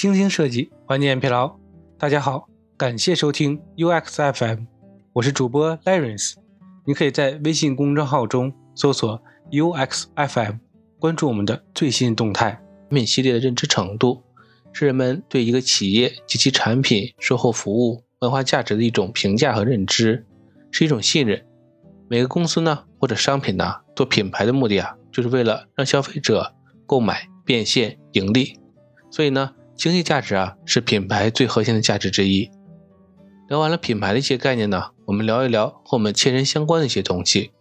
精心设计，缓解疲劳。大家好，感谢收听 UX FM，我是主播 Lawrence。你可以在微信公众号中搜索 UX FM，关注我们的最新动态。产品系列的认知程度，是人们对一个企业及其产品、售后服务、文化价值的一种评价和认知，是一种信任。每个公司呢，或者商品呢，做品牌的目的啊，就是为了让消费者购买、变现、盈利。所以呢，经济价值啊，是品牌最核心的价值之一。聊完了品牌的一些概念呢，我们聊一聊和我们切身相关的一些东西。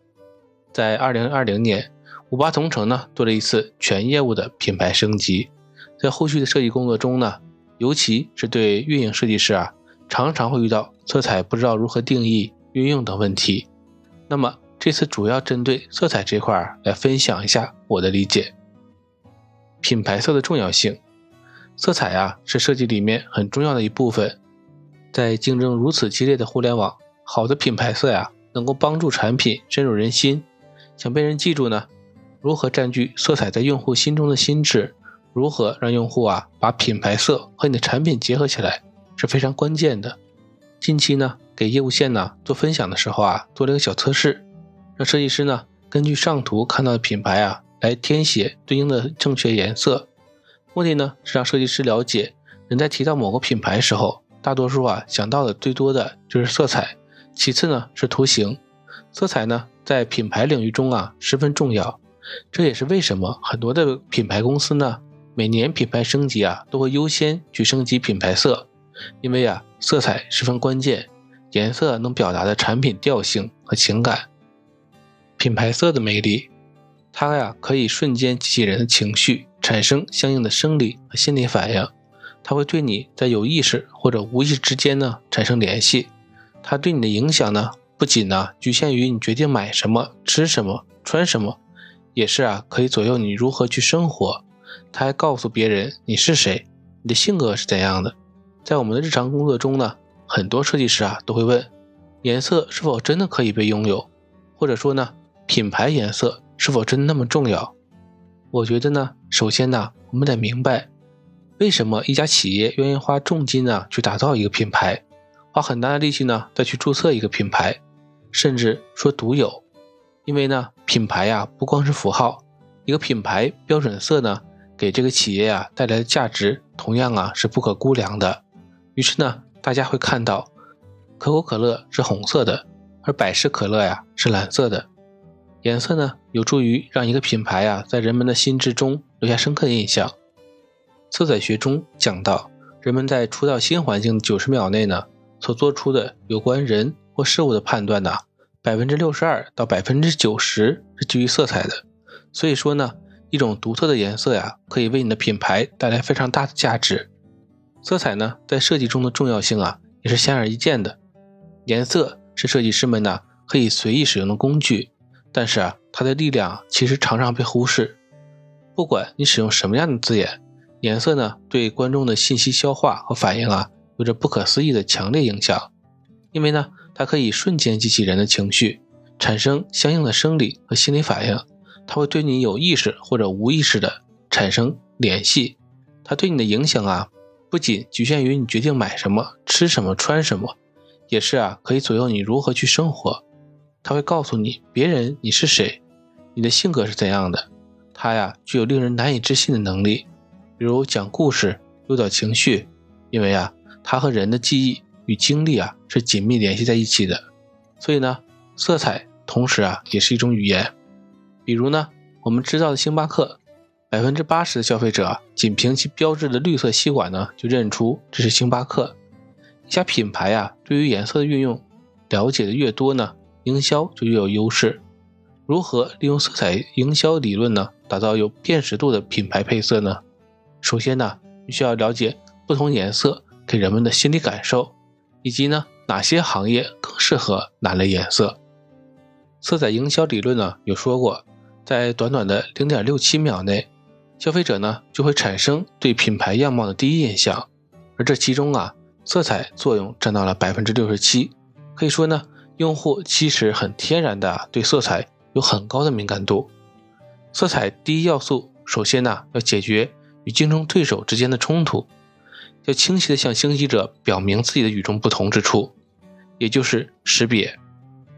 在二零二零年，五八同城呢做了一次全业务的品牌升级，在后续的设计工作中呢，尤其是对运营设计师啊，常常会遇到色彩不知道如何定义、运用等问题。那么这次主要针对色彩这块来分享一下我的理解。品牌色的重要性，色彩啊是设计里面很重要的一部分。在竞争如此激烈的互联网，好的品牌色呀，能够帮助产品深入人心。想被人记住呢，如何占据色彩在用户心中的心智，如何让用户啊把品牌色和你的产品结合起来，是非常关键的。近期呢，给业务线呢做分享的时候啊，做了一个小测试，让设计师呢根据上图看到的品牌啊来填写对应的正确颜色，目的呢是让设计师了解人在提到某个品牌时候，大多数啊想到的最多的就是色彩，其次呢是图形。色彩呢在品牌领域中啊十分重要，这也是为什么很多的品牌公司呢每年品牌升级啊都会优先去升级品牌色。因为啊，色彩十分关键，颜色能表达的产品调性和情感。品牌色的魅力，它呀可以瞬间激起人的情绪，产生相应的生理和心理反应。它会对你在有意识或者无意识之间呢产生联系。它对你的影响呢，不仅呢局限于你决定买什么、吃什么、穿什么，也是啊可以左右你如何去生活。它还告诉别人你是谁，你的性格是怎样的。在我们的日常工作中呢，很多设计师啊都会问：颜色是否真的可以被拥有？或者说呢，品牌颜色是否真的那么重要？我觉得呢，首先呢，我们得明白，为什么一家企业愿意花重金呢去打造一个品牌，花很大的力气呢再去注册一个品牌，甚至说独有？因为呢，品牌呀不光是符号，一个品牌标准色呢，给这个企业呀带来的价值同样啊是不可估量的。于是呢，大家会看到，可口可乐是红色的，而百事可乐呀是蓝色的。颜色呢，有助于让一个品牌呀在人们的心智中留下深刻的印象。色彩学中讲到，人们在初到新环境九十秒内呢，所做出的有关人或事物的判断呢，百分之六十二到百分之九十是基于色彩的。所以说呢，一种独特的颜色呀，可以为你的品牌带来非常大的价值。色彩呢，在设计中的重要性啊，也是显而易见的。颜色是设计师们呢可以随意使用的工具，但是啊，它的力量其实常常被忽视。不管你使用什么样的字眼，颜色呢对观众的信息消化和反应啊，有着不可思议的强烈影响。因为呢，它可以瞬间激起人的情绪，产生相应的生理和心理反应。它会对你有意识或者无意识的产生联系。它对你的影响啊。不仅局限于你决定买什么、吃什么、穿什么，也是啊，可以左右你如何去生活。它会告诉你别人你是谁，你的性格是怎样的。它呀，具有令人难以置信的能力，比如讲故事、诱导情绪。因为啊，它和人的记忆与经历啊是紧密联系在一起的。所以呢，色彩同时啊也是一种语言。比如呢，我们知道的星巴克。百分之八十的消费者仅凭其标志的绿色吸管呢，就认出这是星巴克。一家品牌啊，对于颜色的运用了解的越多呢，营销就越有优势。如何利用色彩营销理论呢，打造有辨识度的品牌配色呢？首先呢，你需要了解不同颜色给人们的心理感受，以及呢，哪些行业更适合哪类颜色。色彩营销理论呢，有说过，在短短的零点六七秒内。消费者呢就会产生对品牌样貌的第一印象，而这其中啊，色彩作用占到了百分之六十七。可以说呢，用户其实很天然的对色彩有很高的敏感度。色彩第一要素，首先呢要解决与竞争对手之间的冲突。要清晰地向兴起者表明自己的与众不同之处，也就是识别。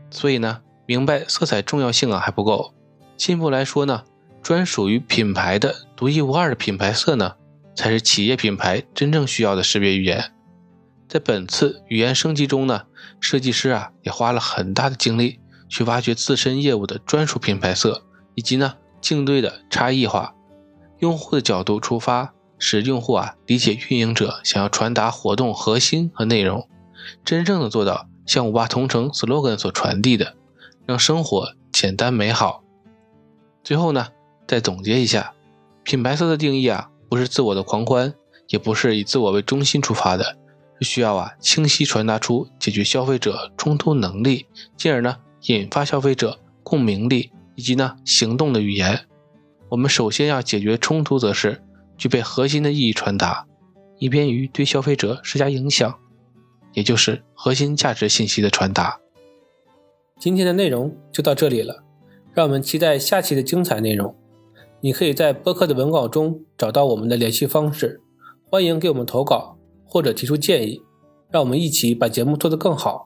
所以呢，明白色彩重要性啊还不够。进一步来说呢，专属于品牌的独一无二的品牌色呢，才是企业品牌真正需要的识别语言。在本次语言升级中呢，设计师啊也花了很大的精力去挖掘自身业务的专属品牌色，以及呢竞对的差异化。用户的角度出发。使用户啊理解运营者想要传达活动核心和内容，真正的做到像五八同城 slogan 所传递的，让生活简单美好。最后呢，再总结一下，品牌色的定义啊，不是自我的狂欢，也不是以自我为中心出发的，需要啊清晰传达出解决消费者冲突能力，进而呢引发消费者共鸣力以及呢行动的语言。我们首先要解决冲突，则是。具备核心的意义传达，以便于对消费者施加影响，也就是核心价值信息的传达。今天的内容就到这里了，让我们期待下期的精彩内容。你可以在播客的文稿中找到我们的联系方式，欢迎给我们投稿或者提出建议，让我们一起把节目做得更好。